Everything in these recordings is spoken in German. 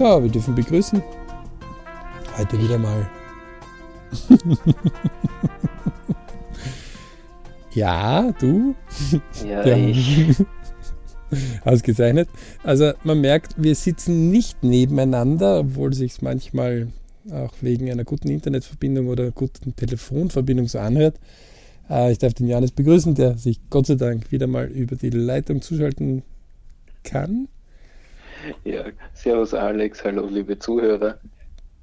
So, wir dürfen begrüßen. Heute wieder mal. ja, du? Ja, ja. ich. Ausgezeichnet. Also man merkt, wir sitzen nicht nebeneinander, obwohl sich manchmal auch wegen einer guten Internetverbindung oder guten Telefonverbindung so anhört. Äh, ich darf den Johannes begrüßen, der sich Gott sei Dank wieder mal über die Leitung zuschalten kann. Ja, servus Alex, hallo liebe Zuhörer.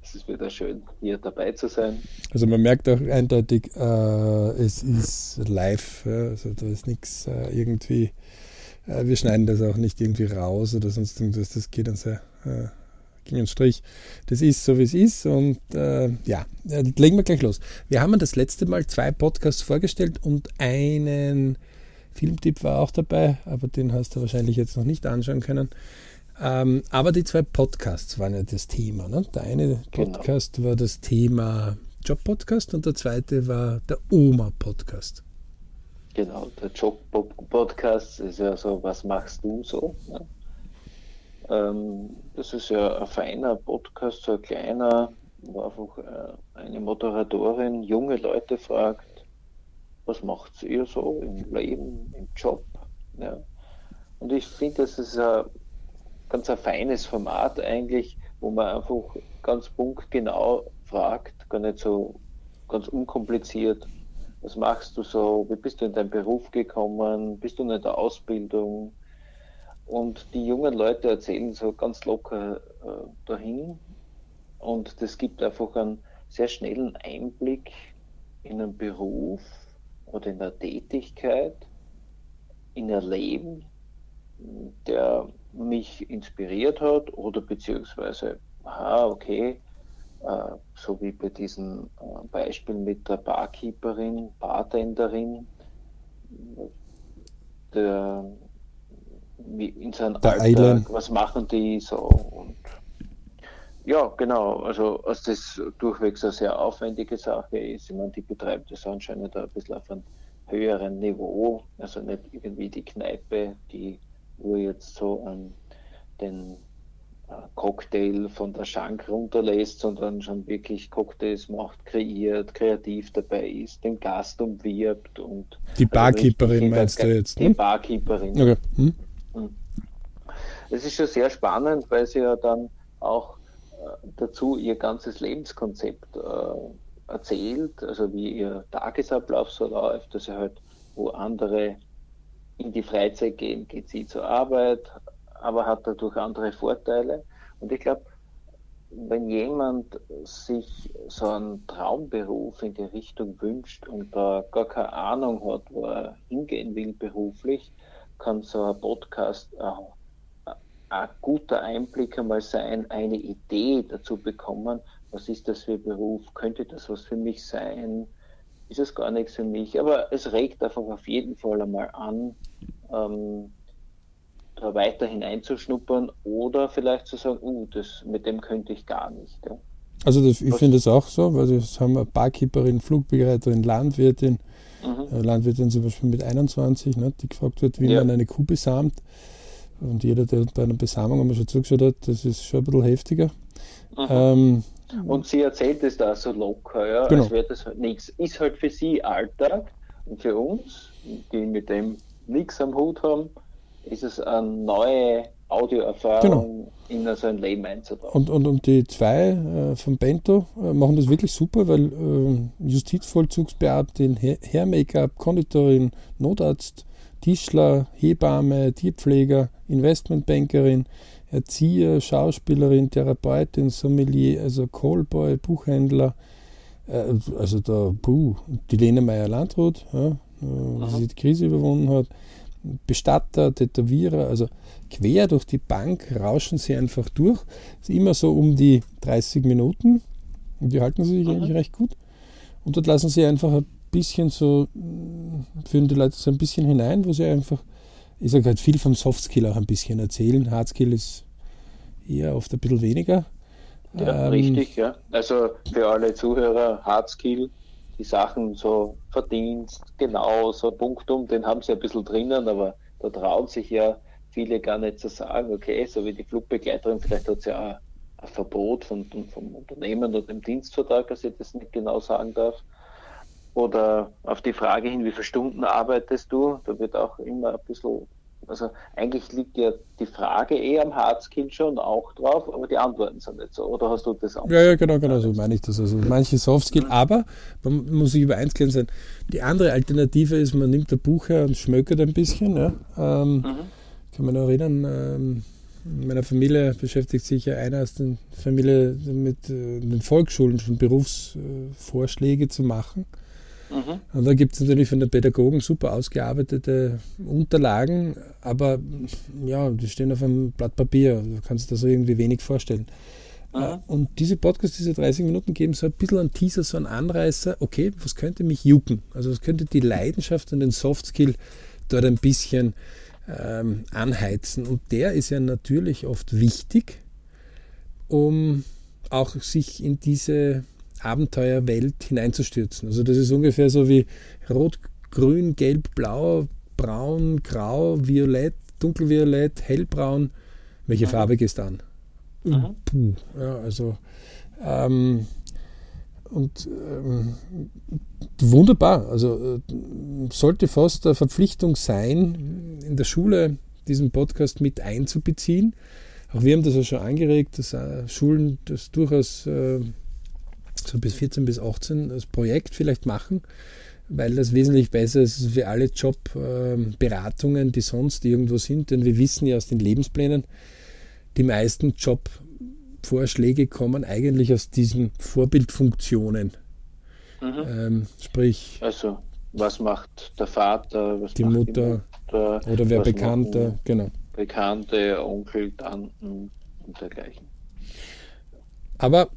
Es ist wieder schön, hier dabei zu sein. Also man merkt auch eindeutig, äh, es ist live, ja? also da ist nichts äh, irgendwie, äh, wir schneiden das auch nicht irgendwie raus oder sonst irgendwas, das geht dann sehr äh, gegen den Strich. Das ist so, wie es ist und äh, ja, äh, legen wir gleich los. Wir haben das letzte Mal zwei Podcasts vorgestellt und einen Filmtipp war auch dabei, aber den hast du wahrscheinlich jetzt noch nicht anschauen können. Ähm, aber die zwei Podcasts waren ja das Thema. Ne? Der eine genau. Podcast genau. war das Thema Job-Podcast und der zweite war der Oma-Podcast. Genau, der Job-Podcast ist ja so, was machst du so? Ne? Ähm, das ist ja ein feiner Podcast, so ein kleiner, wo einfach äh, eine Moderatorin junge Leute fragt, was macht ihr so im Leben, im Job? Ja? Und ich finde, das ist ein ganz ein feines Format eigentlich, wo man einfach ganz punktgenau fragt, gar nicht so ganz unkompliziert. Was machst du so? Wie bist du in deinen Beruf gekommen? Bist du in der Ausbildung? Und die jungen Leute erzählen so ganz locker äh, dahin. Und das gibt einfach einen sehr schnellen Einblick in einen Beruf oder in eine Tätigkeit, in ein Leben, der mich inspiriert hat oder beziehungsweise, aha, okay, äh, so wie bei diesem äh, Beispiel mit der Barkeeperin, Bartenderin, der, in seinem der Alltag, Island. was machen die so und ja, genau, also als das durchwegs eine sehr aufwendige Sache ist, ich meine, die betreibt das anscheinend ein bisschen auf einem höheren Niveau, also nicht irgendwie die Kneipe, die wo jetzt so ähm, den äh, Cocktail von der Schank runterlässt, sondern schon wirklich Cocktails macht, kreiert, kreativ dabei ist, den Gast umwirbt und die also Barkeeperin meinst du jetzt? Die ne? Barkeeperin. Okay. Hm? hm. Es ist schon sehr spannend, weil sie ja dann auch äh, dazu ihr ganzes Lebenskonzept äh, erzählt, also wie ihr Tagesablauf so läuft, dass er halt wo andere in die Freizeit gehen, geht sie zur Arbeit, aber hat dadurch andere Vorteile. Und ich glaube, wenn jemand sich so einen Traumberuf in die Richtung wünscht und da gar keine Ahnung hat, wo er hingehen will beruflich, kann so ein Podcast auch ein guter Einblick einmal sein, eine Idee dazu bekommen, was ist das für ein Beruf, könnte das was für mich sein, ist es gar nichts für mich. Aber es regt einfach auf jeden Fall einmal an, ähm, da weiter hineinzuschnuppern oder vielleicht zu sagen, uh, das, mit dem könnte ich gar nicht. Ja. Also das, ich finde es auch so, weil das haben wir Barkeeperin, Flugbegleiterin, Landwirtin, mhm. äh, Landwirtin zum Beispiel mit 21, ne, die gefragt wird, wie ja. man eine Kuh besamt. Und jeder, der bei einer Besamung einmal schon zugeschaut hat, das ist schon ein bisschen heftiger. Mhm. Ähm, und sie erzählt es da so locker, ja, genau. als wäre das halt nichts. Ist halt für sie Alltag und für uns, die mit dem nichts am Hut haben, ist es eine neue Audioerfahrung genau. in so ein Leben einzutragen. Und, und, und die zwei äh, von Bento äh, machen das wirklich super, weil äh, Justizvollzugsbeamtin, Hair-Make-up, Konditorin, Notarzt, Tischler, Hebamme, Tierpfleger, Investmentbankerin, Erzieher, Schauspielerin, Therapeutin, Sommelier, also Callboy, Buchhändler, äh, also da, puh, die Lena Meyer-Landrut, ja, wie sie die Krise überwunden hat, Bestatter, Tätowierer, also quer durch die Bank rauschen sie einfach durch. Ist immer so um die 30 Minuten und die halten sich mhm. eigentlich recht gut. Und dort lassen sie einfach ein bisschen so, führen die Leute so ein bisschen hinein, wo sie einfach, ich sage halt viel vom Softskill auch ein bisschen erzählen. Hardskill ist eher oft ein bisschen weniger. Ja, ähm, richtig, ja. Also für alle Zuhörer, Hardskill die Sachen so Verdienst, genau, so Punktum, den haben sie ein bisschen drinnen, aber da trauen sich ja viele gar nicht zu sagen, okay, so wie die Flugbegleiterin, vielleicht hat sie ja ein Verbot von, vom Unternehmen oder dem Dienstvertrag, dass ich das nicht genau sagen darf. Oder auf die Frage hin, wie viele Stunden arbeitest du? Da wird auch immer ein bisschen, also eigentlich liegt ja die Frage eh am Hardskill schon auch drauf, aber die Antworten sind nicht so. Oder hast du das auch? Ja, ja, genau, genau, so meine ich das. Also manche Softskill, mhm. aber man muss sich über eins klar sein. Die andere Alternative ist, man nimmt ein Buch her und schmökert ein bisschen. Ja. Ähm, mhm. Kann man noch erinnern, ähm, in meiner Familie beschäftigt sich ja einer aus der Familie mit äh, den Volksschulen schon Berufsvorschläge äh, zu machen. Mhm. Und da gibt es natürlich von den Pädagogen super ausgearbeitete Unterlagen, aber ja, die stehen auf einem Blatt Papier. Du kannst dir da so irgendwie wenig vorstellen. Mhm. Und diese Podcasts, diese 30 Minuten geben so ein bisschen einen Teaser, so einen Anreißer, okay, was könnte mich jucken? Also was könnte die Leidenschaft und den Softskill dort ein bisschen ähm, anheizen. Und der ist ja natürlich oft wichtig, um auch sich in diese Abenteuerwelt hineinzustürzen. Also das ist ungefähr so wie Rot, Grün, Gelb, Blau, Braun, Grau, Violett, Dunkelviolett, Hellbraun. Welche mhm. Farbe gehst du an? Puh, ja, also ähm, und ähm, wunderbar. Also äh, sollte fast eine Verpflichtung sein, in der Schule diesen Podcast mit einzubeziehen. Auch wir haben das ja schon angeregt, dass äh, Schulen das durchaus äh, so bis 14 bis 18 das Projekt vielleicht machen, weil das wesentlich besser ist für alle Jobberatungen, die sonst irgendwo sind. Denn wir wissen ja aus den Lebensplänen, die meisten Jobvorschläge kommen eigentlich aus diesen Vorbildfunktionen. Mhm. Ähm, sprich. Also, was macht der Vater, was die, Mutter, die Mutter, oder wer Bekannter, genau. Bekannte, Onkel, Tanten und dergleichen. Aber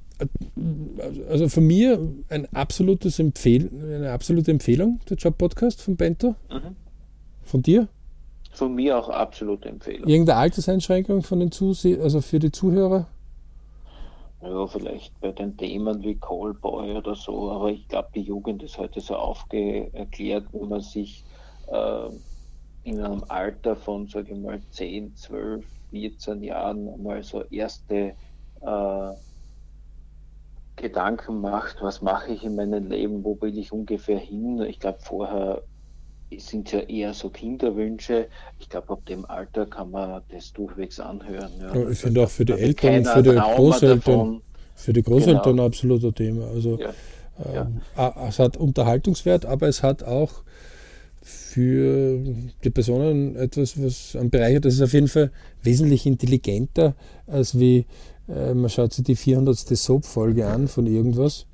also von mir ein absolutes Empfehl eine absolute Empfehlung, der Job-Podcast von Bento. Mhm. Von dir? Von mir auch absolute Empfehlung. Irgendeine Alterseinschränkung von den Zuse also für die Zuhörer? Ja, vielleicht bei den Themen wie Callboy oder so, aber ich glaube, die Jugend ist heute so aufgeklärt, wo man sich äh, in einem Alter von, sage ich mal, 10, 12, 14 Jahren mal so erste äh, Gedanken macht, was mache ich in meinem Leben, wo will ich ungefähr hin. Ich glaube, vorher sind es ja eher so Kinderwünsche. Ich glaube, ab dem Alter kann man das durchwegs anhören. Ja. Ich finde auch für die Eltern, für die Großeltern, für die Großeltern genau. absolut ein Thema. Also ja. Ähm, es hat Unterhaltungswert, aber es hat auch für die Personen etwas, was am Bereich hat. Das ist auf jeden Fall wesentlich intelligenter als wie äh, man schaut sich die 400. Soap-Folge an von irgendwas.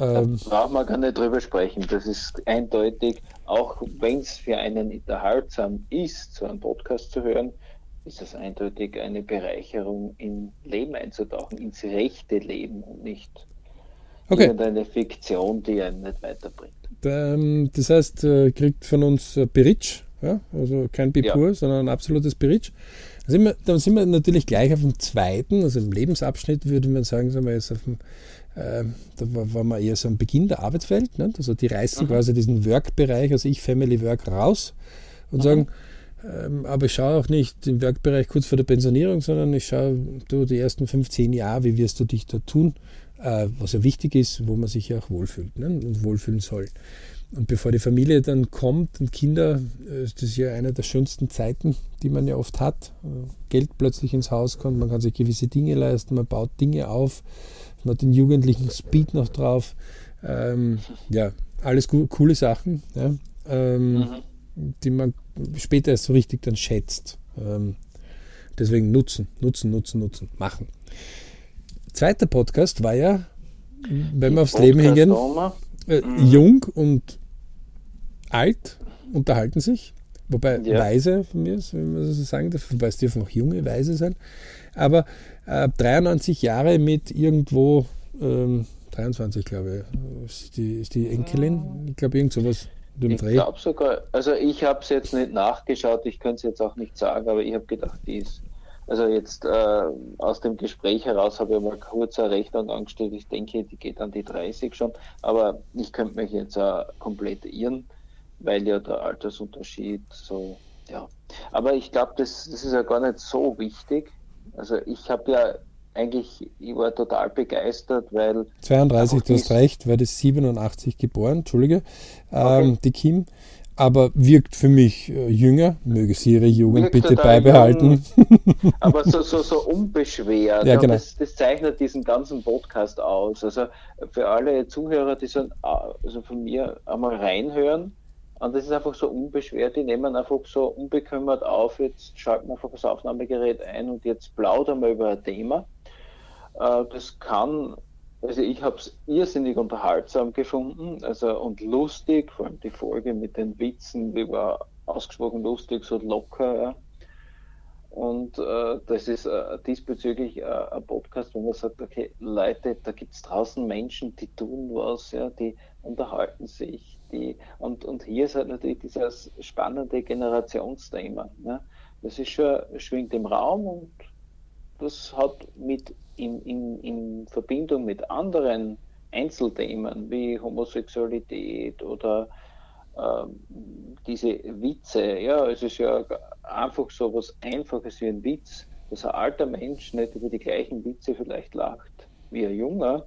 Ähm, da braucht man gar nicht drüber sprechen. Das ist eindeutig, auch wenn es für einen unterhaltsam ist, so einen Podcast zu hören, ist das eindeutig eine Bereicherung, in Leben einzutauchen, ins rechte Leben und nicht okay. irgendeine Fiktion, die einen nicht weiterbringt. Ähm, das heißt, äh, kriegt von uns Beritsch, ja? also kein Bipur, ja. sondern ein absolutes Beritsch. Dann sind, wir, dann sind wir natürlich gleich auf dem zweiten, also im Lebensabschnitt würde man sagen, sind wir jetzt auf dem, äh, da waren wir eher so am Beginn der Arbeitswelt. Ne? Also die reißen mhm. quasi diesen Work-Bereich, also ich Family Work, raus und mhm. sagen, ähm, aber ich schaue auch nicht im Work-Bereich kurz vor der Pensionierung, sondern ich schaue, du, die ersten 15 Jahre, wie wirst du dich da tun, äh, was ja wichtig ist, wo man sich ja auch wohlfühlt ne? und wohlfühlen soll. Und bevor die Familie dann kommt und Kinder, äh, ist das ja eine der schönsten Zeiten, die man ja oft hat. Äh, Geld plötzlich ins Haus kommt, man kann sich gewisse Dinge leisten, man baut Dinge auf, man hat den jugendlichen Speed noch drauf. Ähm, ja, alles coole Sachen, ja, ähm, mhm. die man später erst so richtig dann schätzt. Ähm, deswegen nutzen, nutzen, nutzen, nutzen, machen. Zweiter Podcast war ja, wenn wir aufs Leben hingehen, äh, mhm. jung und alt unterhalten sich. Wobei ja. weise von mir ist, wenn man so sagen darf, wobei es dürfen auch junge Weise sein. Aber äh, 93 Jahre mit irgendwo, ähm, 23 glaube ich, ist die, ist die Enkelin. Ich glaube, irgend sowas. Ich glaube sogar, also ich habe es jetzt nicht nachgeschaut, ich könnte es jetzt auch nicht sagen, aber ich habe gedacht, die ist, also jetzt äh, aus dem Gespräch heraus habe ich mal kurz eine Rechnung angestellt, ich denke, die geht an die 30 schon, aber ich könnte mich jetzt äh, komplett irren weil ja der Altersunterschied so, ja. Aber ich glaube, das, das ist ja gar nicht so wichtig. Also ich habe ja eigentlich, ich war total begeistert, weil. 32, du hast recht, weil das 87 geboren, Entschuldige, ähm, okay. die Kim. Aber wirkt für mich äh, jünger, möge sie ihre Jugend wirkt bitte beibehalten. Jung, aber so, so, so unbeschwert. Ja, genau. das, das, zeichnet diesen ganzen Podcast aus. Also für alle Zuhörer, die so also von mir einmal reinhören, und das ist einfach so unbeschwert, die nehmen einfach so unbekümmert auf, jetzt schalten wir einfach das Aufnahmegerät ein und jetzt plaudern wir über ein Thema. Äh, das kann, also ich habe es irrsinnig unterhaltsam gefunden also und lustig, vor allem die Folge mit den Witzen, die war ausgesprochen lustig, so locker. Ja. Und äh, das ist äh, diesbezüglich äh, ein Podcast, wo man sagt, okay, Leute, da gibt es draußen Menschen, die tun was, ja, die unterhalten sich, die und, und hier ist halt natürlich dieses spannende Generationsthema. Ne? Das ist schon, schwingt im Raum und das hat mit in, in, in Verbindung mit anderen Einzelthemen wie Homosexualität oder ähm, diese Witze, ja, es ist ja einfach so was Einfaches wie ein Witz, dass ein alter Mensch nicht über die gleichen Witze vielleicht lacht wie ein junger,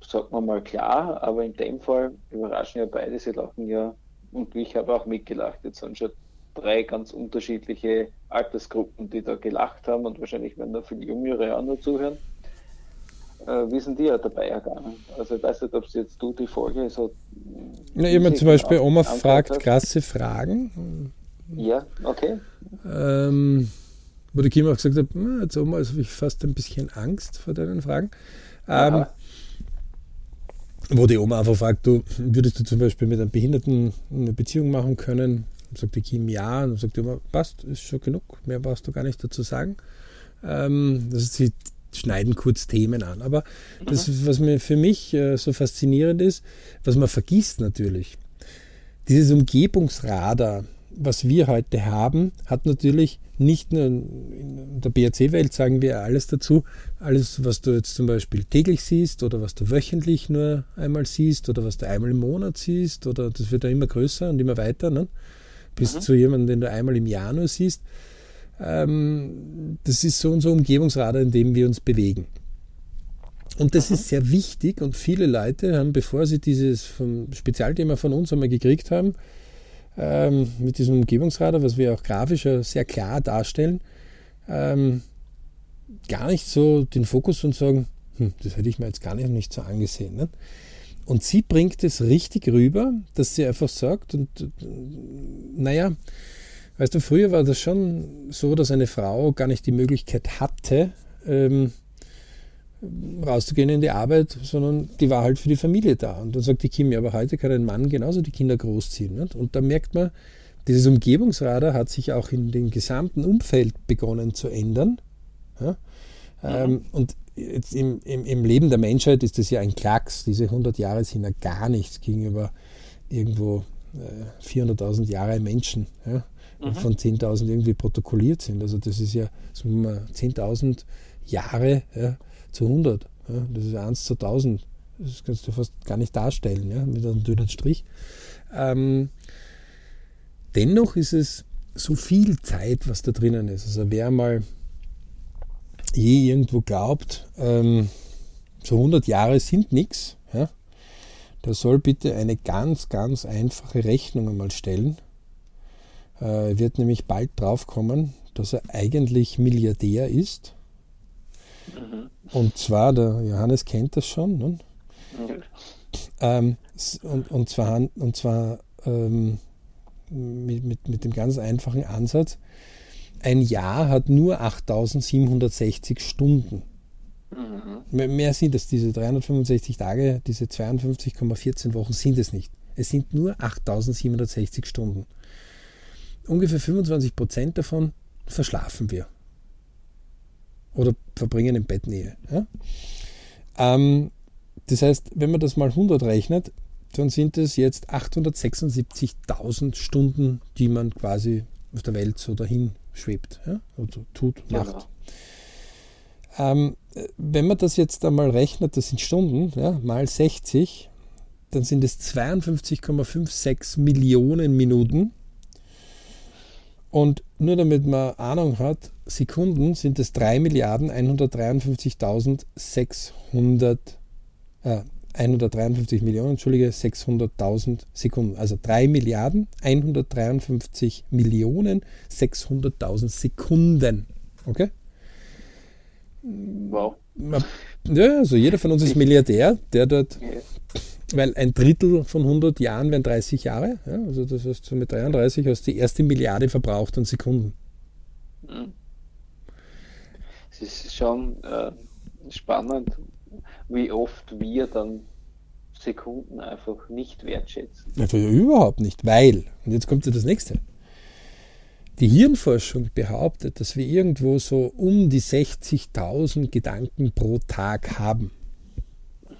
sagt man mal klar, aber in dem Fall überraschen ja beide, sie lachen ja und ich habe auch mitgelacht. Jetzt sind schon drei ganz unterschiedliche Altersgruppen, die da gelacht haben und wahrscheinlich werden da viele Jüngere auch noch zuhören. Äh, wie sind die ja dabei ergangen? Also ich weiß nicht, ob jetzt du die Folge so. Ja, jemand zum Beispiel, Oma fragt hast. krasse Fragen. Ja, okay. Ähm, wo die Kim auch gesagt hat, jetzt Oma, also habe ich fast ein bisschen Angst vor deinen Fragen. Ähm, wo die Oma einfach fragt, du, würdest du zum Beispiel mit einem Behinderten eine Beziehung machen können? Sagt die Kim ja. Und dann sagt die Oma, passt, ist schon genug, mehr brauchst du gar nicht dazu sagen. Ähm, das ist, sie schneiden kurz Themen an. Aber mhm. das, was mir für mich äh, so faszinierend ist, was man vergisst natürlich, dieses Umgebungsradar, was wir heute haben, hat natürlich nicht nur in der BRC-Welt, sagen wir alles dazu, alles, was du jetzt zum Beispiel täglich siehst oder was du wöchentlich nur einmal siehst oder was du einmal im Monat siehst oder das wird ja immer größer und immer weiter, ne? Bis mhm. zu jemandem, den du einmal im Jahr nur siehst. Ähm, das ist so unser Umgebungsradar, in dem wir uns bewegen. Und das mhm. ist sehr wichtig und viele Leute haben, bevor sie dieses Spezialthema von uns einmal gekriegt haben, ähm, mit diesem Umgebungsradar, was wir auch grafisch sehr klar darstellen, ähm, gar nicht so den Fokus und sagen, hm, das hätte ich mir jetzt gar nicht, nicht so angesehen. Ne? Und sie bringt es richtig rüber, dass sie einfach sagt, und naja, weißt du, früher war das schon so, dass eine Frau gar nicht die Möglichkeit hatte, ähm, rauszugehen in die Arbeit, sondern die war halt für die Familie da. Und dann sagt die Kim, ja, aber heute kann ein Mann genauso die Kinder großziehen. Nicht? Und da merkt man, dieses Umgebungsradar hat sich auch in dem gesamten Umfeld begonnen zu ändern. Ja? Mhm. Ähm, und jetzt im, im, im, Leben der Menschheit ist das ja ein Klacks. Diese 100 Jahre sind ja gar nichts gegenüber irgendwo äh, 400.000 Jahre Menschen, ja? mhm. von 10.000 irgendwie protokolliert sind. Also das ist ja 10.000 Jahre ja, zu 100. Ja? Das ist 1 zu 1000. Das kannst du fast gar nicht darstellen, ja? mit einem dünnen Strich. Ähm, dennoch ist es so viel Zeit, was da drinnen ist. Also wer mal je irgendwo glaubt, ähm, so 100 Jahre sind nichts, ja, der soll bitte eine ganz, ganz einfache Rechnung einmal stellen. Er äh, wird nämlich bald draufkommen, dass er eigentlich Milliardär ist. Mhm. Und zwar, der Johannes kennt das schon. Ne? Mhm. Ähm, und, und zwar, und zwar ähm, mit, mit, mit dem ganz einfachen Ansatz, ein Jahr hat nur 8760 Stunden. Mhm. Mehr sind es, diese 365 Tage, diese 52,14 Wochen sind es nicht. Es sind nur 8760 Stunden. Ungefähr 25 Prozent davon verschlafen wir. Oder verbringen im Bett Nähe. Ja? Ähm, das heißt, wenn man das mal 100 rechnet, dann sind es jetzt 876.000 Stunden, die man quasi auf der Welt so dahin schwebt ja? oder tut, genau. macht. Ähm, wenn man das jetzt einmal rechnet, das sind Stunden, ja, mal 60, dann sind es 52,56 Millionen Minuten. Und nur damit man Ahnung hat, Sekunden sind es 3 Milliarden 153.600 äh, 153 Millionen, Entschuldige, 600.000 Sekunden. Also 3 Milliarden 153 Millionen 600.000 Sekunden. Okay? Wow. Ja, also jeder von uns ist Milliardär, der dort, weil ein Drittel von 100 Jahren wären 30 Jahre. Ja, also das heißt, so mit 33 hast du die erste Milliarde verbraucht an Sekunden. Hm. Es ist schon äh, spannend, wie oft wir dann Sekunden einfach nicht wertschätzen. Einfach überhaupt nicht, weil, und jetzt kommt ja das nächste. Die Hirnforschung behauptet, dass wir irgendwo so um die 60.000 Gedanken pro Tag haben.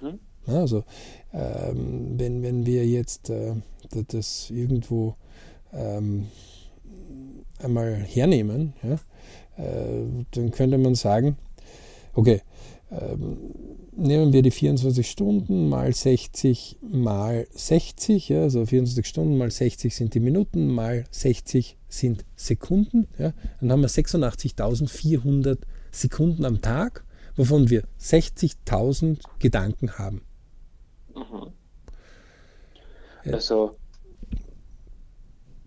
Mhm. Also, ähm, wenn, wenn wir jetzt äh, das irgendwo ähm, einmal hernehmen, ja, äh, dann könnte man sagen, okay, nehmen wir die 24 Stunden mal 60 mal 60, ja, also 24 Stunden mal 60 sind die Minuten, mal 60 sind Sekunden. Ja, dann haben wir 86.400 Sekunden am Tag, wovon wir 60.000 Gedanken haben. Mhm. Also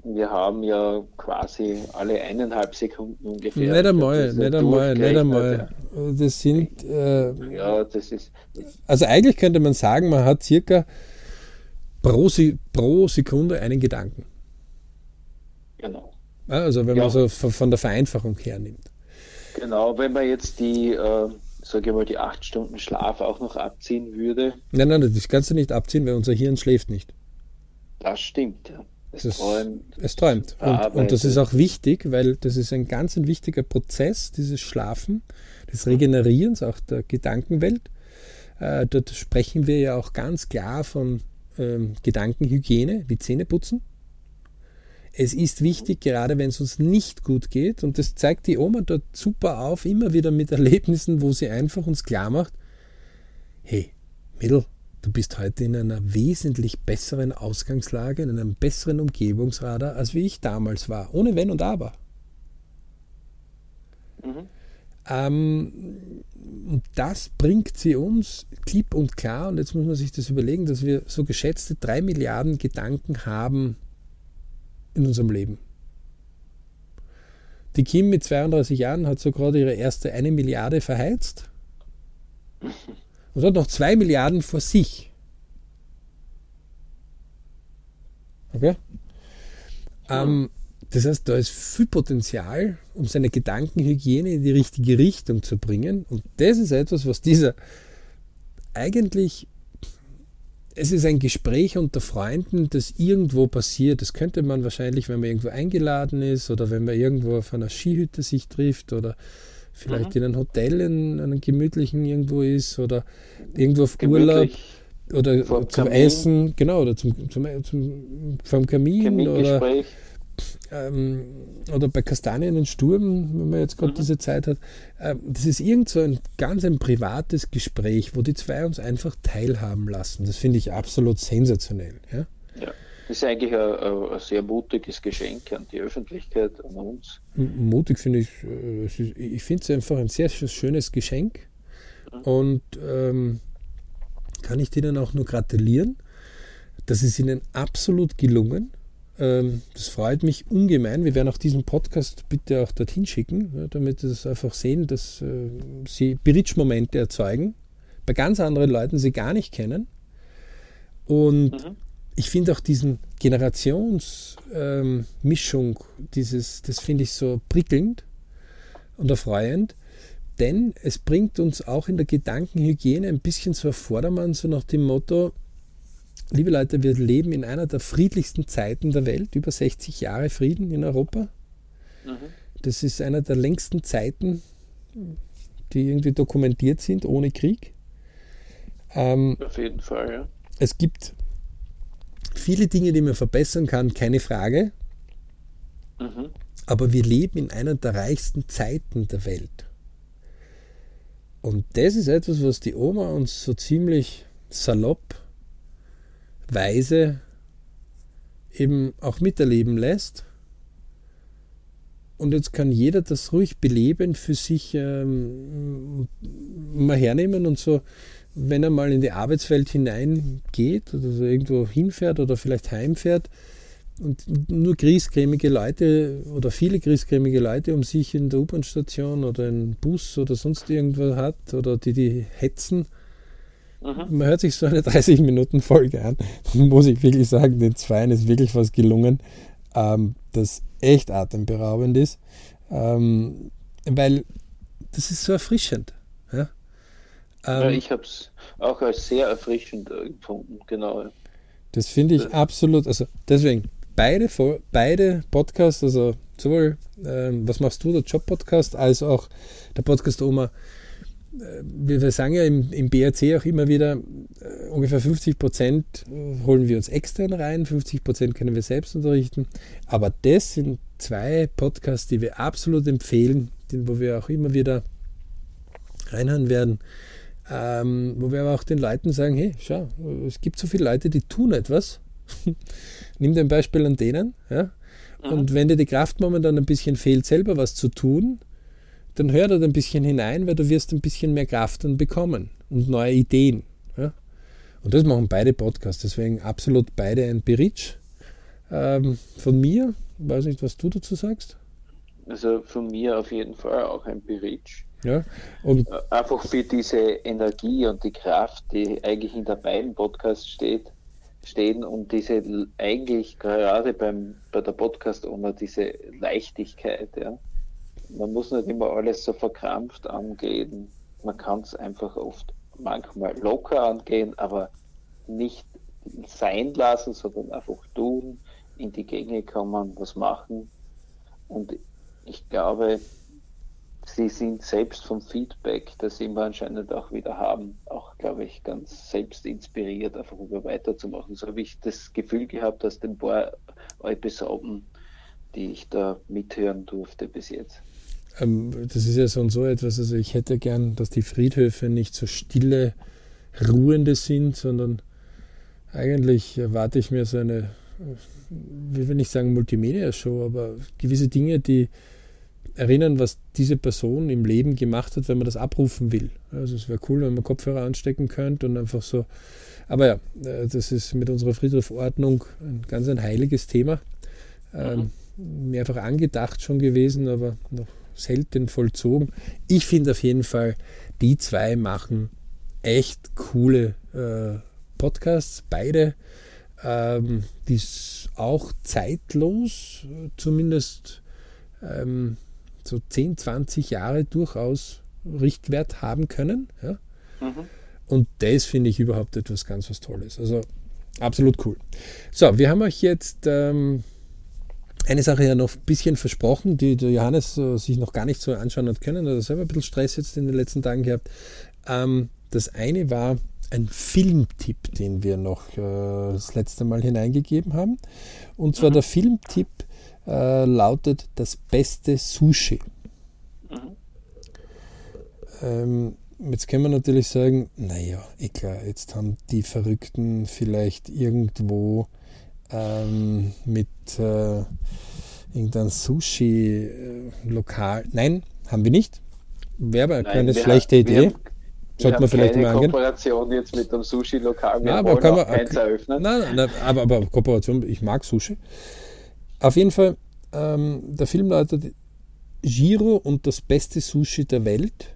wir haben ja quasi alle eineinhalb Sekunden ungefähr. Nicht einmal, nicht einmal, nicht einmal. Das sind. Äh, ja, das ist. Also eigentlich könnte man sagen, man hat circa pro, pro Sekunde einen Gedanken. Genau. Also wenn ja. man so von der Vereinfachung her nimmt. Genau, wenn man jetzt die, äh, sage ich mal, die acht Stunden Schlaf auch noch abziehen würde. Nein, nein, das kannst du nicht abziehen, weil unser Hirn schläft nicht. Das stimmt, ja. Es das, träumt. Es träumt. Und, und, das ist auch wichtig, weil das ist ein ganz ein wichtiger Prozess, dieses Schlafen, des Regenerierens, auch der Gedankenwelt. Äh, dort sprechen wir ja auch ganz klar von ähm, Gedankenhygiene, wie Zähneputzen. Es ist wichtig, gerade wenn es uns nicht gut geht, und das zeigt die Oma dort super auf, immer wieder mit Erlebnissen, wo sie einfach uns klar macht, hey, Mädel, Du bist heute in einer wesentlich besseren Ausgangslage, in einem besseren Umgebungsradar, als wie ich damals war, ohne Wenn und Aber. Mhm. Ähm, und das bringt sie uns klipp und klar, und jetzt muss man sich das überlegen, dass wir so geschätzte drei Milliarden Gedanken haben in unserem Leben. Die Kim mit 32 Jahren hat so gerade ihre erste eine Milliarde verheizt. und hat noch zwei Milliarden vor sich. Okay? Ähm, das heißt, da ist viel Potenzial, um seine Gedankenhygiene in die richtige Richtung zu bringen. Und das ist etwas, was dieser eigentlich, es ist ein Gespräch unter Freunden, das irgendwo passiert. Das könnte man wahrscheinlich, wenn man irgendwo eingeladen ist oder wenn man irgendwo auf einer Skihütte sich trifft oder vielleicht mhm. in einem Hotel in einem gemütlichen irgendwo ist oder irgendwo auf Gemütlich. Urlaub oder zum Kamin. Essen, genau, oder zum, zum, zum vom Kamin oder, ähm, oder bei Kastanien und Sturm, wenn man jetzt gerade mhm. diese Zeit hat. Ähm, das ist irgend so ein ganz ein privates Gespräch, wo die zwei uns einfach teilhaben lassen. Das finde ich absolut sensationell. Ja? Das ist eigentlich ein, ein, sehr mutiges Geschenk an die Öffentlichkeit, an uns. Mutig finde ich, äh, ich finde es einfach ein sehr schönes Geschenk mhm. und ähm, kann ich denen auch nur gratulieren. Das ist ihnen absolut gelungen. Ähm, das freut mich ungemein. Wir werden auch diesen Podcast bitte auch dorthin schicken, ja, damit sie das einfach sehen, dass äh, sie Bridge-Momente erzeugen. Bei ganz anderen Leuten sie gar nicht kennen. Und mhm ich finde auch diesen Generationsmischung, ähm, dieses, das finde ich so prickelnd und erfreuend, denn es bringt uns auch in der Gedankenhygiene ein bisschen zu Vordermann, so nach dem Motto, liebe Leute, wir leben in einer der friedlichsten Zeiten der Welt, über 60 Jahre Frieden in Europa. Mhm. Das ist einer der längsten Zeiten, die irgendwie dokumentiert sind, ohne Krieg. Ähm, Auf jeden Fall, ja. Es gibt viele Dinge, die man verbessern kann, keine Frage. Mhm. Aber wir leben in einer der reichsten Zeiten der Welt. Und das ist etwas, was die Oma uns so ziemlich salopp, weise eben auch miterleben lässt. und jetzt kann jeder das ruhig beleben für sich ähm, mal hernehmen und so, wenn er mal in die Arbeitswelt hineingeht oder so irgendwo hinfährt oder vielleicht heimfährt und nur griesgrämige Leute oder viele griesgrämige Leute um sich in der U-Bahn-Station oder im Bus oder sonst irgendwo hat oder die die hetzen. Mhm. Man hört sich so eine 30-Minuten-Folge an. muss ich wirklich sagen, den Zweien ist wirklich was gelungen, ähm, das echt atemberaubend ist. Ähm, weil das ist so erfrischend. Ja? Ähm, ja, ich habe es auch als sehr erfrischend empfunden, genau. Das finde ich absolut, also deswegen, beide, beide Podcasts, also sowohl ähm, Was machst du, der Job-Podcast, als auch der Podcast Oma, äh, wir sagen ja im, im BRC auch immer wieder, äh, ungefähr 50 Prozent holen wir uns extern rein, 50 Prozent können wir selbst unterrichten. Aber das sind zwei Podcasts, die wir absolut empfehlen, wo wir auch immer wieder reinhören werden. Ähm, wo wir aber auch den Leuten sagen, hey, schau, es gibt so viele Leute, die tun etwas. Nimm dir ein Beispiel an denen. Ja? Mhm. Und wenn dir die Kraft momentan ein bisschen fehlt, selber was zu tun, dann hör dort ein bisschen hinein, weil du wirst ein bisschen mehr Kraft dann bekommen und neue Ideen. Ja? Und das machen beide Podcasts, deswegen absolut beide ein Beritsch. Ähm, von mir, weiß nicht, was du dazu sagst. Also von mir auf jeden Fall auch ein Beritsch. Ja, und Einfach für diese Energie und die Kraft, die eigentlich hinter beiden Podcasts steht, stehen und diese eigentlich gerade beim, bei der Podcast immer diese Leichtigkeit. Ja. Man muss nicht immer alles so verkrampft angehen. Man kann es einfach oft manchmal locker angehen, aber nicht sein lassen, sondern einfach tun, in die Gänge kommen, was machen. Und ich glaube, sie sind selbst vom Feedback, das sie immer anscheinend auch wieder haben, auch, glaube ich, ganz selbst inspiriert, einfach über weiterzumachen. So habe ich das Gefühl gehabt, dass den paar Episoden, die ich da mithören durfte bis jetzt. Ähm, das ist ja so und so etwas, also ich hätte gern, dass die Friedhöfe nicht so stille, ruhende sind, sondern eigentlich erwarte ich mir so eine, wie will ich sagen, Multimedia-Show, aber gewisse Dinge, die erinnern, was diese Person im Leben gemacht hat, wenn man das abrufen will. Also es wäre cool, wenn man Kopfhörer anstecken könnte und einfach so. Aber ja, äh, das ist mit unserer Friedhofordnung ein ganz ein heiliges Thema. Ähm, mhm. Mehrfach angedacht schon gewesen, aber noch selten vollzogen. Ich finde auf jeden Fall, die zwei machen echt coole äh, Podcasts, beide. Ähm, die ist auch zeitlos, zumindest ähm, so 10, 20 Jahre durchaus Richtwert haben können. Ja? Mhm. Und das finde ich überhaupt etwas ganz was Tolles. Also absolut cool. So, wir haben euch jetzt ähm, eine Sache ja noch ein bisschen versprochen, die der Johannes äh, sich noch gar nicht so anschauen hat können. Er hat selber ein bisschen Stress jetzt in den letzten Tagen gehabt. Ähm, das eine war ein Filmtipp, den wir noch äh, das letzte Mal hineingegeben haben. Und zwar mhm. der Filmtipp äh, lautet das beste Sushi. Mhm. Ähm, jetzt kann man natürlich sagen, naja, klar, jetzt haben die Verrückten vielleicht irgendwo ähm, mit äh, irgendeinem Sushi-Lokal. Nein, haben wir nicht. Wäre aber keine schlechte haben, Idee. Sollte man vielleicht mal angehen. Kooperation jetzt mit dem Sushi-Lokal. Ja, aber kann man, eins eröffnen. Nein, nein, aber, aber Kooperation, ich mag Sushi. Auf jeden Fall, ähm, der Film lautet Giro und das beste Sushi der Welt.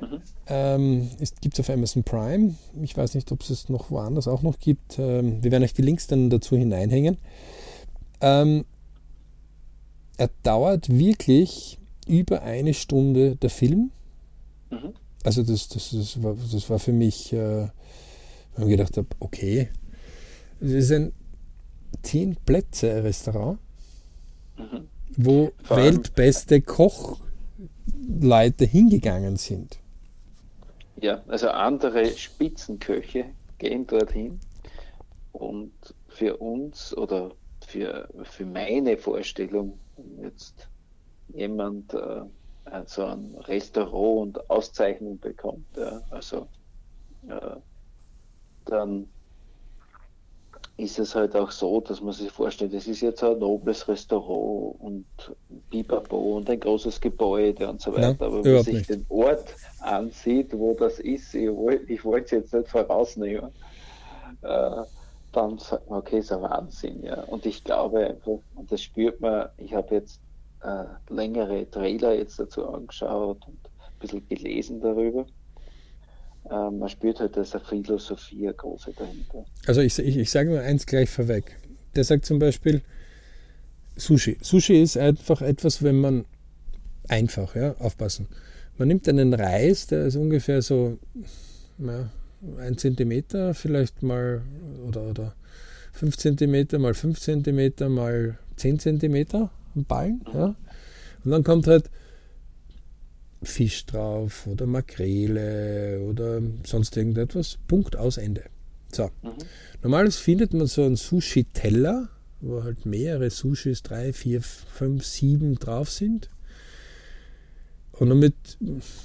Mhm. Ähm, gibt es auf Amazon Prime. Ich weiß nicht, ob es es noch woanders auch noch gibt. Ähm, wir werden euch die Links dann dazu hineinhängen. Ähm, er dauert wirklich über eine Stunde der Film. Mhm. Also das, das, das, war, das war für mich, äh, wenn ich gedacht habe, okay, es ist ein zehn Plätze Restaurant mhm. wo weltbeste Kochleute hingegangen sind. Ja, also andere Spitzenköche gehen dorthin und für uns oder für, für meine Vorstellung, jetzt jemand äh, so ein Restaurant und Auszeichnung bekommt, ja, also äh, dann ist es halt auch so, dass man sich vorstellt, es ist jetzt ein nobles Restaurant und Bibabo und ein großes Gebäude und so weiter. Nein, Aber wenn man sich nicht. den Ort ansieht, wo das ist, ich, ich wollte es jetzt nicht vorausnehmen, äh, dann sagt man, okay, ist ein Wahnsinn. Ja. Und ich glaube einfach, und das spürt man, ich habe jetzt äh, längere Trailer jetzt dazu angeschaut und ein bisschen gelesen darüber. Äh, man spürt halt, dass eine Philosophie eine große dahinter. Also ich, ich, ich sage nur eins gleich vorweg. Der sagt zum Beispiel Sushi. Sushi ist einfach etwas, wenn man einfach, ja, aufpassen. Man nimmt einen Reis, der ist ungefähr so ja, ein Zentimeter vielleicht mal oder, oder 5 Zentimeter mal 5 Zentimeter mal 10 Zentimeter Ballen. Ja. Und dann kommt halt Fisch drauf oder Makrele oder sonst irgendetwas. Punkt aus Ende. So. Mhm. Normalerweise findet man so einen Sushi-Teller, wo halt mehrere Sushis, drei, vier, fünf, sieben drauf sind. Und damit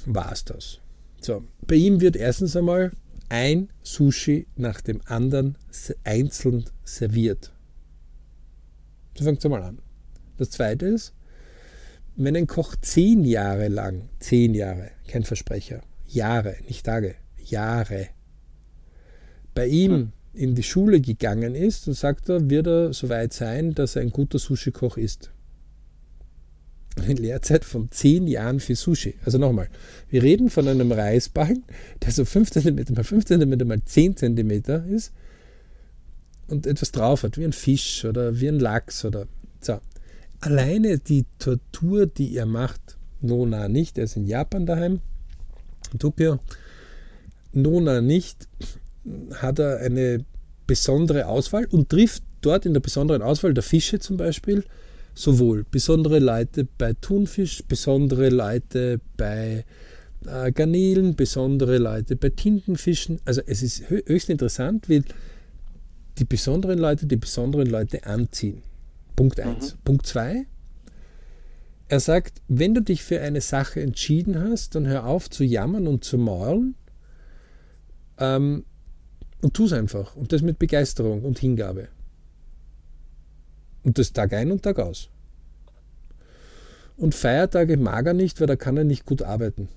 war es das. So. Bei ihm wird erstens einmal ein Sushi nach dem anderen einzeln serviert. So fängt es einmal an. Das zweite ist, wenn ein Koch zehn Jahre lang, zehn Jahre, kein Versprecher, Jahre, nicht Tage, Jahre, bei ihm hm. in die Schule gegangen ist, dann sagt er, wird er so weit sein, dass er ein guter Sushi-Koch ist. Eine Lehrzeit von zehn Jahren für Sushi. Also nochmal, wir reden von einem Reisballen, der so 5 cm mal 5 cm mal 10 cm ist und etwas drauf hat, wie ein Fisch oder wie ein Lachs oder so alleine die Tortur, die er macht, Nona nicht, er ist in Japan daheim, in Tokio, Nona nicht, hat er eine besondere Auswahl und trifft dort in der besonderen Auswahl der Fische zum Beispiel sowohl besondere Leute bei Thunfisch, besondere Leute bei äh, Garnelen, besondere Leute bei Tintenfischen. Also es ist höchst interessant, wie die besonderen Leute die besonderen Leute anziehen. Punkt 1. Mhm. Punkt 2. Er sagt, wenn du dich für eine Sache entschieden hast, dann hör auf zu jammern und zu maulen ähm, und tu es einfach. Und das mit Begeisterung und Hingabe. Und das Tag ein und Tag aus. Und Feiertage mag er nicht, weil da kann er nicht gut arbeiten.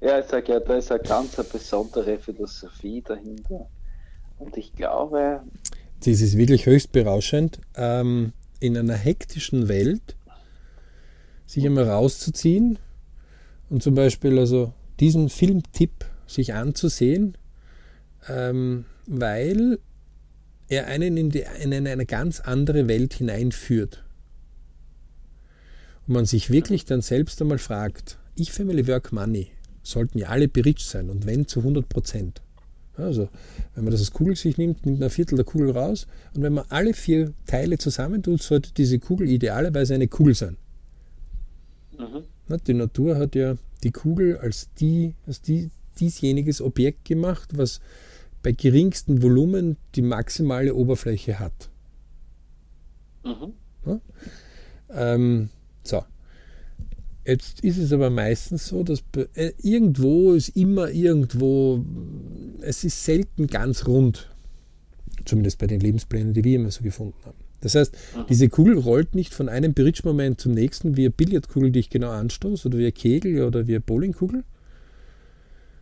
Ja, ich sage ja, da ist eine ganz besondere Philosophie dahinter. Und ich glaube. Das ist wirklich höchst berauschend, ähm, in einer hektischen Welt sich einmal rauszuziehen und zum Beispiel also diesen Filmtipp sich anzusehen, ähm, weil er einen in, die, in eine ganz andere Welt hineinführt. Und man sich wirklich dann selbst einmal fragt, ich Family Work Money sollten ja alle berich sein und wenn zu 100 Prozent. Also, wenn man das als Kugel sich nimmt, nimmt man ein Viertel der Kugel raus und wenn man alle vier Teile zusammentut, sollte diese Kugel idealerweise eine Kugel sein. Mhm. Die Natur hat ja die Kugel als, die, als die, diesjeniges Objekt gemacht, was bei geringstem Volumen die maximale Oberfläche hat. Mhm. Ja? Ähm, so. Jetzt ist es aber meistens so, dass äh, irgendwo ist immer irgendwo, es ist selten ganz rund. Zumindest bei den Lebensplänen, die wir immer so gefunden haben. Das heißt, mhm. diese Kugel rollt nicht von einem Bridge-Moment zum nächsten wie eine Billardkugel, die ich genau anstoße, oder wie eine Kegel oder wie eine Bowlingkugel,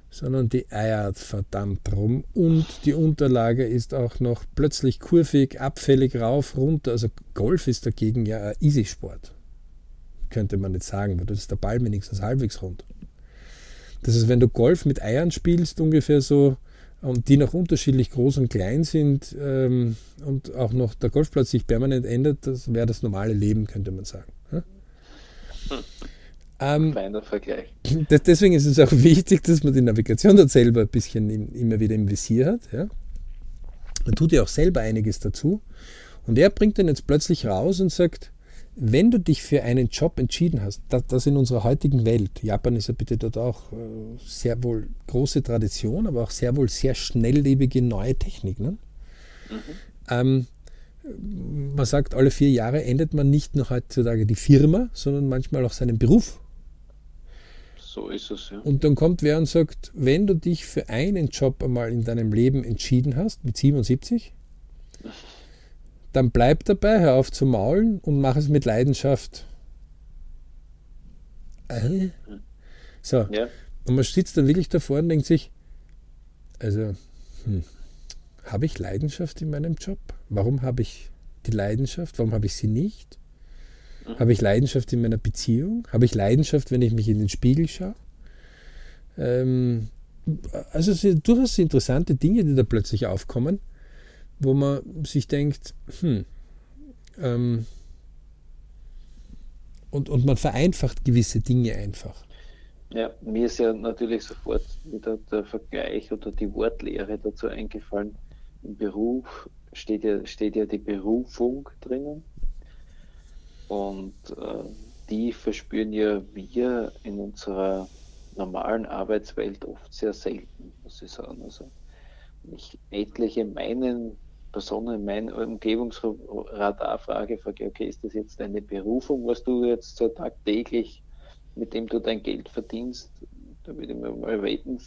sondern die eiert verdammt rum und die Unterlage ist auch noch plötzlich kurvig, abfällig rauf, runter. Also Golf ist dagegen ja ein Easy-Sport könnte man nicht sagen, weil das ist der Ball wenigstens halbwegs rund. Das ist, wenn du Golf mit Eiern spielst, ungefähr so, und die noch unterschiedlich groß und klein sind ähm, und auch noch der Golfplatz sich permanent ändert, das wäre das normale Leben, könnte man sagen. Hm? Ähm, Kleiner Vergleich. Das, deswegen ist es auch wichtig, dass man die Navigation dort selber ein bisschen im, immer wieder im Visier hat. Ja? Man tut ja auch selber einiges dazu. Und er bringt dann jetzt plötzlich raus und sagt, wenn du dich für einen Job entschieden hast, das, das in unserer heutigen Welt, Japan ist ja bitte dort auch äh, sehr wohl große Tradition, aber auch sehr wohl sehr schnelllebige neue Technik. Ne? Mhm. Ähm, man sagt, alle vier Jahre endet man nicht nur heutzutage die Firma, sondern manchmal auch seinen Beruf. So ist es, ja. Und dann kommt wer und sagt, wenn du dich für einen Job einmal in deinem Leben entschieden hast, mit 77, dann bleib dabei, hör auf zu maulen und mach es mit Leidenschaft. Äh? So. Ja. Und man sitzt dann wirklich davor und denkt sich, also, hm, habe ich Leidenschaft in meinem Job? Warum habe ich die Leidenschaft? Warum habe ich sie nicht? Mhm. Habe ich Leidenschaft in meiner Beziehung? Habe ich Leidenschaft, wenn ich mich in den Spiegel schaue? Ähm, also es sind durchaus interessante Dinge, die da plötzlich aufkommen, wo man sich denkt, hm, ähm, und, und man vereinfacht gewisse Dinge einfach. Ja, mir ist ja natürlich sofort wieder der Vergleich oder die Wortlehre dazu eingefallen. Im Beruf steht ja, steht ja die Berufung drinnen. Und äh, die verspüren ja wir in unserer normalen Arbeitswelt oft sehr selten, muss ich sagen. Also, ich etliche meinen Personen in meinem Umgebungsradar frage, frage, okay, ist das jetzt eine Berufung, was du jetzt so tagtäglich, mit dem du dein Geld verdienst? Da würde ich mir mal wetten,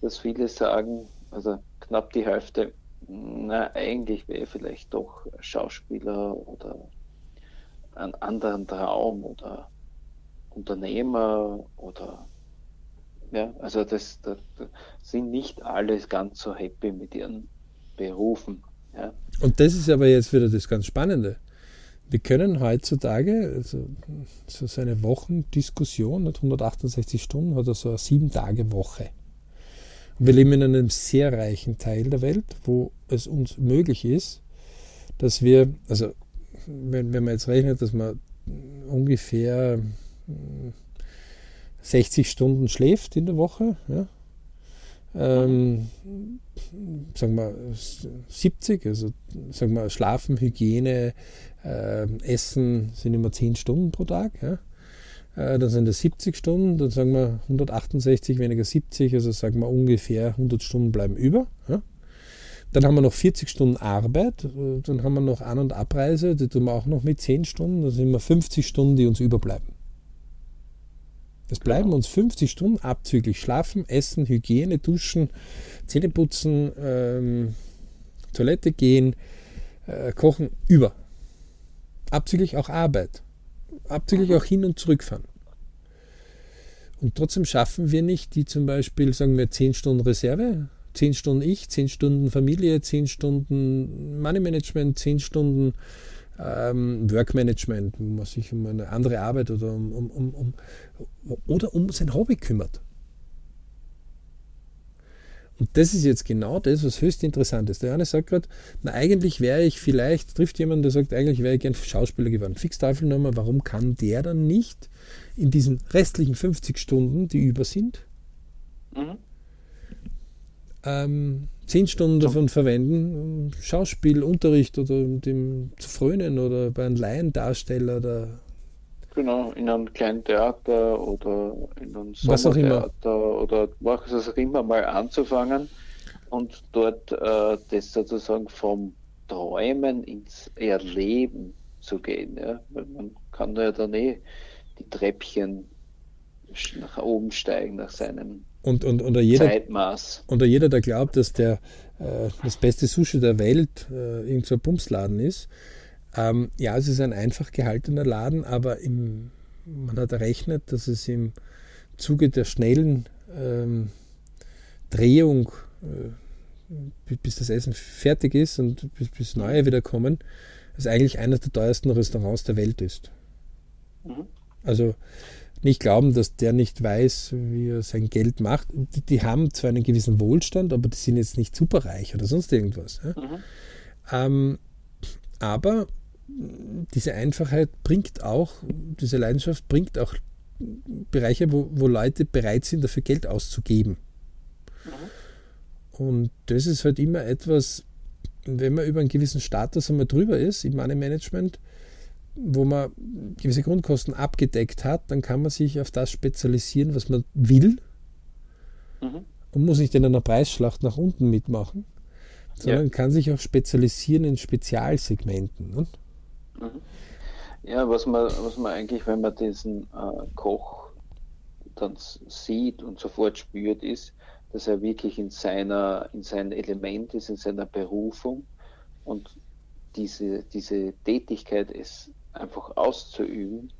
dass viele sagen, also knapp die Hälfte, na, eigentlich wäre vielleicht doch Schauspieler oder einen anderen Traum oder Unternehmer oder ja, also das, das, das, sind nicht alle ganz so happy mit ihren Berufen. Und das ist aber jetzt wieder das ganz Spannende. Wir können heutzutage, also so eine Wochendiskussion, 168 Stunden oder so eine Sieben-Tage-Woche. Wir leben in einem sehr reichen Teil der Welt, wo es uns möglich ist, dass wir, also wenn, wenn man jetzt rechnet, dass man ungefähr 60 Stunden schläft in der Woche, ja, ähm, sagen wir 70, also sagen wir Schlafen, Hygiene, äh, Essen sind immer 10 Stunden pro Tag. Ja. Äh, dann sind das 70 Stunden, dann sagen wir 168 weniger 70, also sagen wir ungefähr 100 Stunden bleiben über. Dann haben wir noch 40 Stunden Arbeit, äh, dann haben wir noch An- und Abreise, die tun wir auch noch mit 10 Stunden, dann sind wir 50 Stunden, die uns überbleiben. Es bleiben genau. uns 50 Stunden abzüglich Schlafen, Essen, Hygiene, Duschen, Zähneputzen, ähm, Toilette gehen, äh, Kochen über. Abzüglich auch Arbeit. Abzüglich auch hin und zurückfahren. Und trotzdem schaffen wir nicht die zum Beispiel, sagen wir, 10 Stunden Reserve, 10 Stunden ich, 10 Stunden Familie, 10 Stunden Money Management, 10 Stunden ähm, Workmanagement, wo man sich um eine andere Arbeit oder um, um, um, um, oder um sein Hobby kümmert. Und das ist jetzt genau das, was höchst interessant ist. Der eine sagt gerade, na eigentlich wäre ich vielleicht, trifft jemand, der sagt, eigentlich wäre ich gern Schauspieler geworden. Fixtaffelnummer, warum kann der dann nicht in diesen restlichen 50 Stunden, die über sind, mhm ähm, zehn Stunden davon verwenden, Schauspielunterricht oder dem zu frönen oder bei einem Laiendarsteller oder Genau, in einem kleinen Theater oder in einem Sommertheater oder was auch immer mal anzufangen und dort äh, das sozusagen vom Träumen ins Erleben zu gehen. Ja? Weil man kann ja dann eh die Treppchen nach oben steigen nach seinem und, und unter, jeder, Zeitmaß. unter jeder, der glaubt, dass der, äh, das beste Sushi der Welt äh, irgendein so Bumsladen ist, ähm, ja, es ist ein einfach gehaltener Laden, aber im, man hat errechnet, dass es im Zuge der schnellen ähm, Drehung, äh, bis das Essen fertig ist und bis, bis neue wieder kommen, es eigentlich eines der teuersten Restaurants der Welt ist. Mhm. Also nicht glauben, dass der nicht weiß, wie er sein Geld macht. Die, die haben zwar einen gewissen Wohlstand, aber die sind jetzt nicht superreich oder sonst irgendwas. Ja? Mhm. Ähm, aber diese Einfachheit bringt auch, diese Leidenschaft bringt auch Bereiche, wo, wo Leute bereit sind, dafür Geld auszugeben. Mhm. Und das ist halt immer etwas, wenn man über einen gewissen Status einmal drüber ist im Money Management, wo man gewisse Grundkosten abgedeckt hat, dann kann man sich auf das spezialisieren, was man will mhm. und muss nicht in einer Preisschlacht nach unten mitmachen, sondern ja. kann sich auch spezialisieren in Spezialsegmenten. Ne? Mhm. Ja, was man, was man eigentlich, wenn man diesen äh, Koch, dann sieht und sofort spürt, ist, dass er wirklich in seiner, in seinem Element ist, in seiner Berufung und diese, diese Tätigkeit ist einfach auszuüben,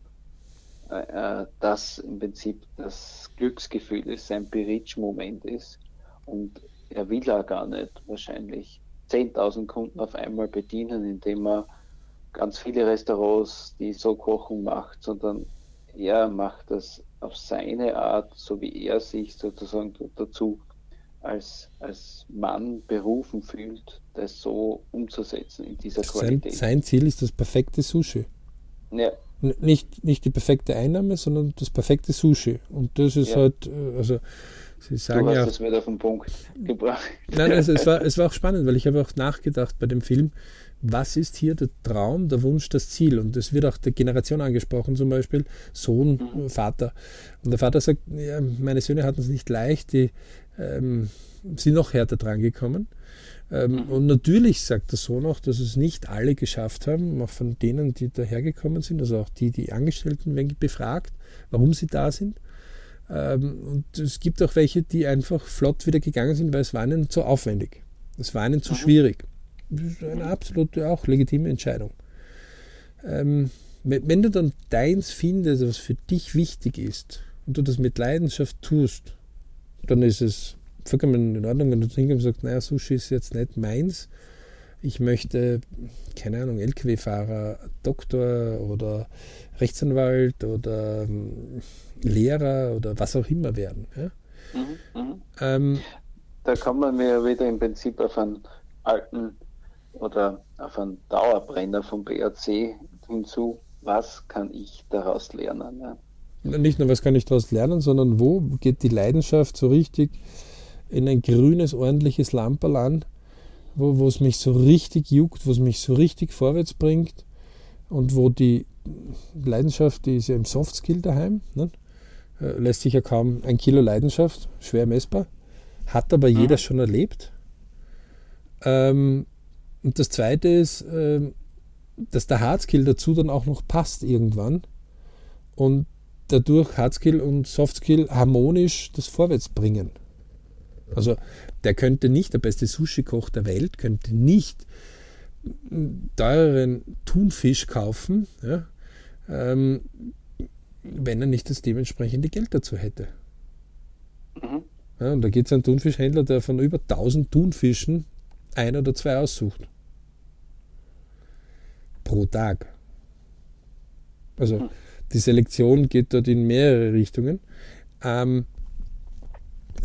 äh, äh das im Prinzip das Glücksgefühl ist, sein Berich-Moment ist und er will ja gar nicht wahrscheinlich 10.000 Kunden auf einmal bedienen, indem er ganz viele Restaurants, die so kochen macht, sondern er macht das auf seine Art, so wie er sich sozusagen dazu als, als Mann berufen fühlt, das so umzusetzen in dieser Qualität. Sein, sein Ziel ist das perfekte Sushi. Ja. nicht, nicht die perfekte Einnahme, sondern das perfekte Sushi. Und das ist ja. halt, äh, also Sie sagen du hast ja, es wieder auf den Punkt gebracht. Nein, also es, war, es war auch spannend, weil ich habe auch nachgedacht bei dem Film, was ist hier der Traum, der Wunsch, das Ziel? Und es wird auch der Generation angesprochen, zum Beispiel Sohn, mhm. Vater. Und der Vater sagt, ja, meine Söhne hatten es nicht leicht, die ähm, sind noch härter dran gekommen. Ähm. Und natürlich sagt der Sohn auch, dass es nicht alle geschafft haben, auch von denen, die dahergekommen sind, also auch die, die Angestellten werden befragt, warum sie da sind. Ähm, und es gibt auch welche, die einfach flott wieder gegangen sind, weil es war ihnen zu aufwendig. Es war ihnen zu schwierig. Das ist eine absolute, auch legitime Entscheidung. Ähm, wenn du dann deins findest, was für dich wichtig ist, und du das mit Leidenschaft tust, dann ist es vollkommen in Ordnung, wenn du hingehst und sagst, naja, Sushi ist jetzt nicht meins. Ich möchte, keine Ahnung, LKW-Fahrer, Doktor oder Rechtsanwalt oder ähm, Lehrer oder was auch immer werden. Ja? Mhm, mhm. ähm, da kommen wir ja wieder im Prinzip auf einen alten oder auf einen Dauerbrenner vom BRC hinzu. Was kann ich daraus lernen? Ja? Nicht nur, was kann ich daraus lernen, sondern wo geht die Leidenschaft so richtig in ein grünes, ordentliches Lamperl an, wo es mich so richtig juckt, wo es mich so richtig vorwärts bringt und wo die Leidenschaft, die ist ja im Softskill daheim, ne? Äh, lässt sich ja kaum ein Kilo Leidenschaft, schwer messbar, hat aber mhm. jeder schon erlebt. Ähm, und das Zweite ist, äh, dass der Hardskill dazu dann auch noch passt irgendwann und dadurch Hardskill und Softskill harmonisch das vorwärts bringen. Also der könnte nicht, der beste Sushi-Koch der Welt, könnte nicht teureren Thunfisch kaufen, ja, ähm, wenn er nicht das dementsprechende Geld dazu hätte. Mhm. Ja, und da geht es einen Thunfischhändler, der von über 1000 Thunfischen ein oder zwei aussucht. Pro Tag. Also mhm. die Selektion geht dort in mehrere Richtungen. Ähm,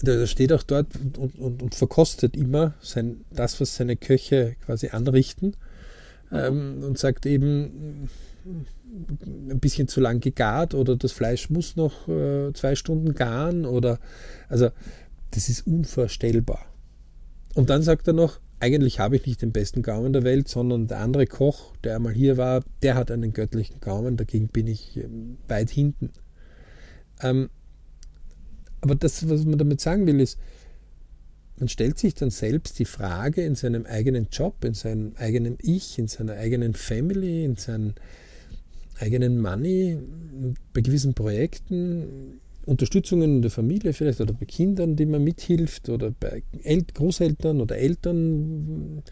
der steht auch dort und, und, und verkostet immer sein, das, was seine Köche quasi anrichten ähm, und sagt eben, ein bisschen zu lang gegart oder das Fleisch muss noch äh, zwei Stunden garen oder also das ist unvorstellbar. Und dann sagt er noch, eigentlich habe ich nicht den besten Gaumen der Welt, sondern der andere Koch, der einmal hier war, der hat einen göttlichen Gaumen, dagegen bin ich ähm, weit hinten. Ähm, aber das, was man damit sagen will, ist, man stellt sich dann selbst die Frage in seinem eigenen Job, in seinem eigenen Ich, in seiner eigenen Family, in seinem eigenen Money, bei gewissen Projekten, Unterstützungen in der Familie vielleicht oder bei Kindern, die man mithilft oder bei El Großeltern oder Eltern.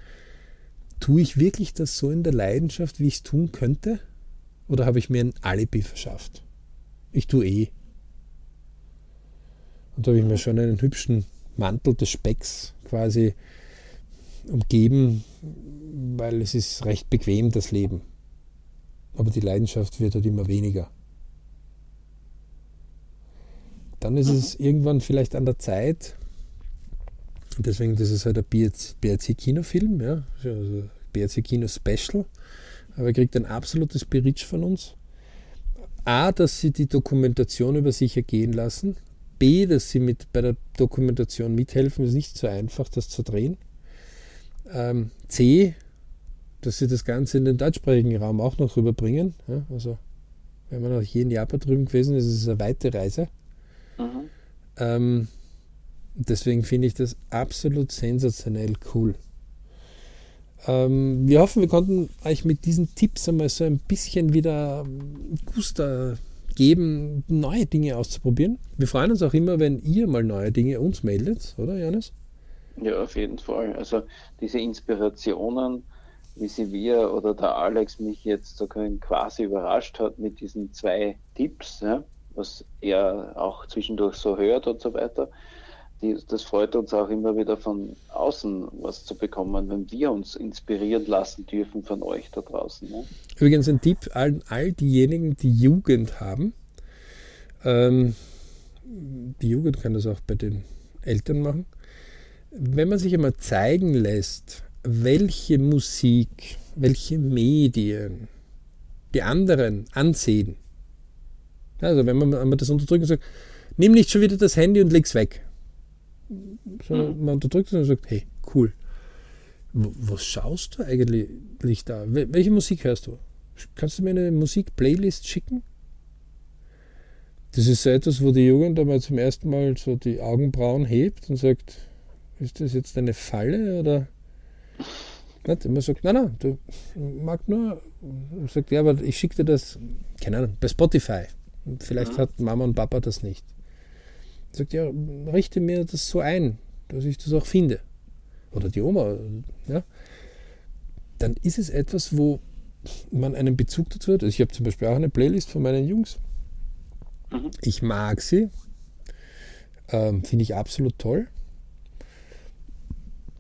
Tue ich wirklich das so in der Leidenschaft, wie ich es tun könnte? Oder habe ich mir ein Alibi verschafft? Ich tue eh. Und da habe ich mir schon einen hübschen Mantel des Specks quasi umgeben, weil es ist recht bequem, das Leben. Aber die Leidenschaft wird halt immer weniger. Dann ist es irgendwann vielleicht an der Zeit, deswegen das ist halt ein BRC-Kinofilm, ja, also BRC-Kino-Special, aber er kriegt ein absolutes Beritsch von uns. A, dass sie die Dokumentation über sich ergehen lassen, B, dass sie mit bei der Dokumentation mithelfen, ist nicht so einfach, das zu drehen. Ähm, C, dass sie das Ganze in den deutschsprachigen Raum auch noch rüberbringen. Ja, also, wenn man auch hier in Japan drüben gewesen ist, ist es eine weite Reise. Mhm. Ähm, deswegen finde ich das absolut sensationell cool. Ähm, wir hoffen, wir konnten euch mit diesen Tipps einmal so ein bisschen wieder Guster geben, neue Dinge auszuprobieren. Wir freuen uns auch immer, wenn ihr mal neue Dinge uns meldet, oder Janis? Ja, auf jeden Fall. Also diese Inspirationen, wie sie wir oder der Alex mich jetzt sogar quasi überrascht hat mit diesen zwei Tipps, ja, was er auch zwischendurch so hört und so weiter. Die, das freut uns auch immer wieder von außen was zu bekommen, wenn wir uns inspirieren lassen dürfen von euch da draußen. Ne? Übrigens ein Tipp an all diejenigen, die Jugend haben. Ähm, die Jugend kann das auch bei den Eltern machen. Wenn man sich einmal zeigen lässt, welche Musik, welche Medien die anderen ansehen. Also wenn man, wenn man das unterdrückt und sagt, nimm nicht schon wieder das Handy und leg's weg. Sondern mhm. man unterdrückt es und sagt, hey, cool. Was schaust du eigentlich da? Welche Musik hörst du? Kannst du mir eine Musik-Playlist schicken? Das ist so etwas, wo die Jugend einmal zum ersten Mal so die Augenbrauen hebt und sagt, ist das jetzt eine Falle oder nicht? Und man sagt, nein, nein, du magst nur, sagt, ja, aber ich schicke dir das, keine Ahnung, bei Spotify. Vielleicht mhm. hat Mama und Papa das nicht. Sagt, ja, richte mir das so ein, dass ich das auch finde. Oder die Oma, ja. Dann ist es etwas, wo man einen Bezug dazu hat. Also ich habe zum Beispiel auch eine Playlist von meinen Jungs. Mhm. Ich mag sie. Ähm, finde ich absolut toll.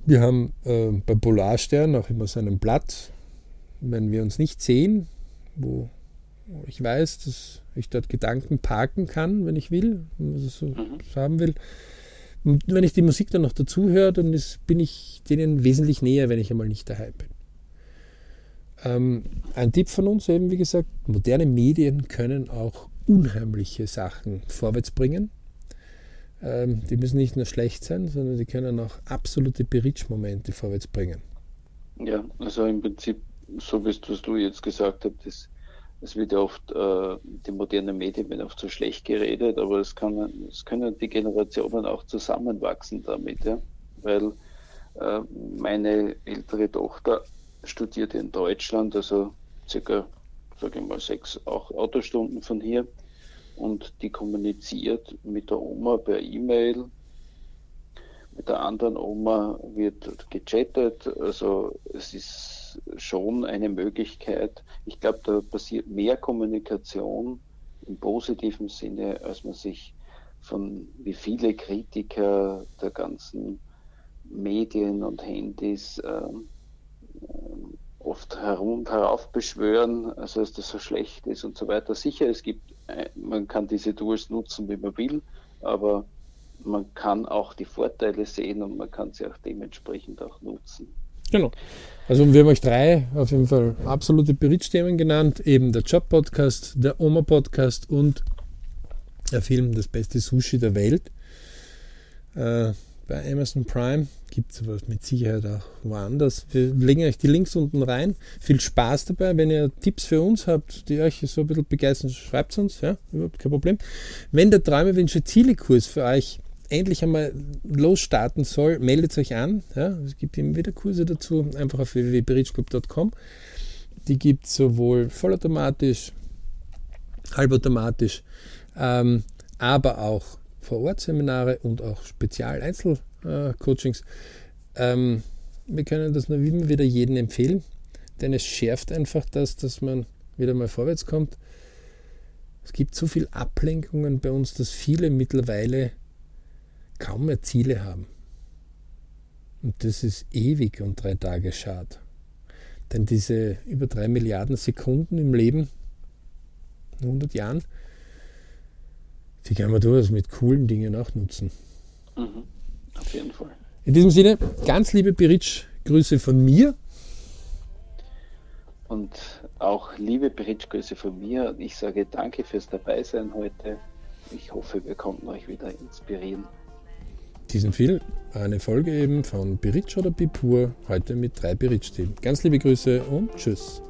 Wir haben äh, bei Polarstern auch immer so einen Blatt, wenn wir uns nicht sehen, wo ich weiß, dass ich dort Gedanken parken kann, wenn ich will, wenn ich so, mhm. haben will. Und wenn ich die Musik dann noch dazu höre, dann ist, bin ich denen wesentlich näher, wenn ich einmal nicht daheim bin. Ähm, ein Tipp von uns eben, wie gesagt, moderne Medien können auch unheimliche Sachen vorwärts bringen. Ähm, die müssen nicht nur schlecht sein, sondern die können auch absolute Berichtsmomente vorwärts bringen. Ja, also im Prinzip, so wie was du jetzt gesagt hast, das, es wird ja oft, äh, die modernen Medien werden oft so schlecht geredet, aber es, kann, es können die Generationen auch zusammenwachsen damit, ja? weil äh, meine ältere Tochter studiert in Deutschland, also circa, sage ich mal, sechs auch Autostunden von hier und die kommuniziert mit der Oma per E-Mail. Mit der anderen Oma wird gechattet. Also es ist schon eine Möglichkeit. Ich glaube, da passiert mehr Kommunikation im positiven Sinne, als man sich von wie viele Kritiker der ganzen Medien und Handys äh, oft herum herauf beschwören, also dass das so schlecht ist und so weiter. Sicher, es gibt äh, man kann diese Tools nutzen, wie man will, aber man kann auch die Vorteile sehen und man kann sie auch dementsprechend auch nutzen. Genau. Also wir haben euch drei auf jeden Fall absolute Berichtsthemen genannt, eben der Job-Podcast, der Oma-Podcast und der Film Das beste Sushi der Welt. Äh, bei Amazon Prime gibt es sowas mit Sicherheit auch woanders. Wir legen euch die Links unten rein. Viel Spaß dabei. Wenn ihr Tipps für uns habt, die euch so ein bisschen begeistern, schreibt es uns. Ja, überhaupt kein Problem. Wenn der Träume, Wünsche, Ziele-Kurs für euch endlich einmal losstarten soll, meldet euch an. Ja, es gibt immer wieder Kurse dazu. Einfach auf www.berichclub.com. Die gibt es sowohl vollautomatisch, halbautomatisch, ähm, aber auch vor-Ort-Seminare und auch Spezial-Einzel-Coachings. Ähm, wir können das nur immer wieder jedem empfehlen, denn es schärft einfach das, dass man wieder mal vorwärts kommt. Es gibt so viele Ablenkungen bei uns, dass viele mittlerweile kaum mehr Ziele haben. Und das ist ewig und drei Tage schade. Denn diese über drei Milliarden Sekunden im Leben, in 100 Jahren, die kann man durchaus mit coolen Dingen auch nutzen. Mhm, auf jeden Fall. In diesem Sinne, ganz liebe Beritsch, Grüße von mir. Und auch liebe Beritsch, Grüße von mir. Ich sage danke fürs Dabeisein heute. Ich hoffe, wir konnten euch wieder inspirieren. Diesen Film, eine Folge eben von Beritsch oder Bipur, heute mit drei Beritsch-Team. Ganz liebe Grüße und Tschüss.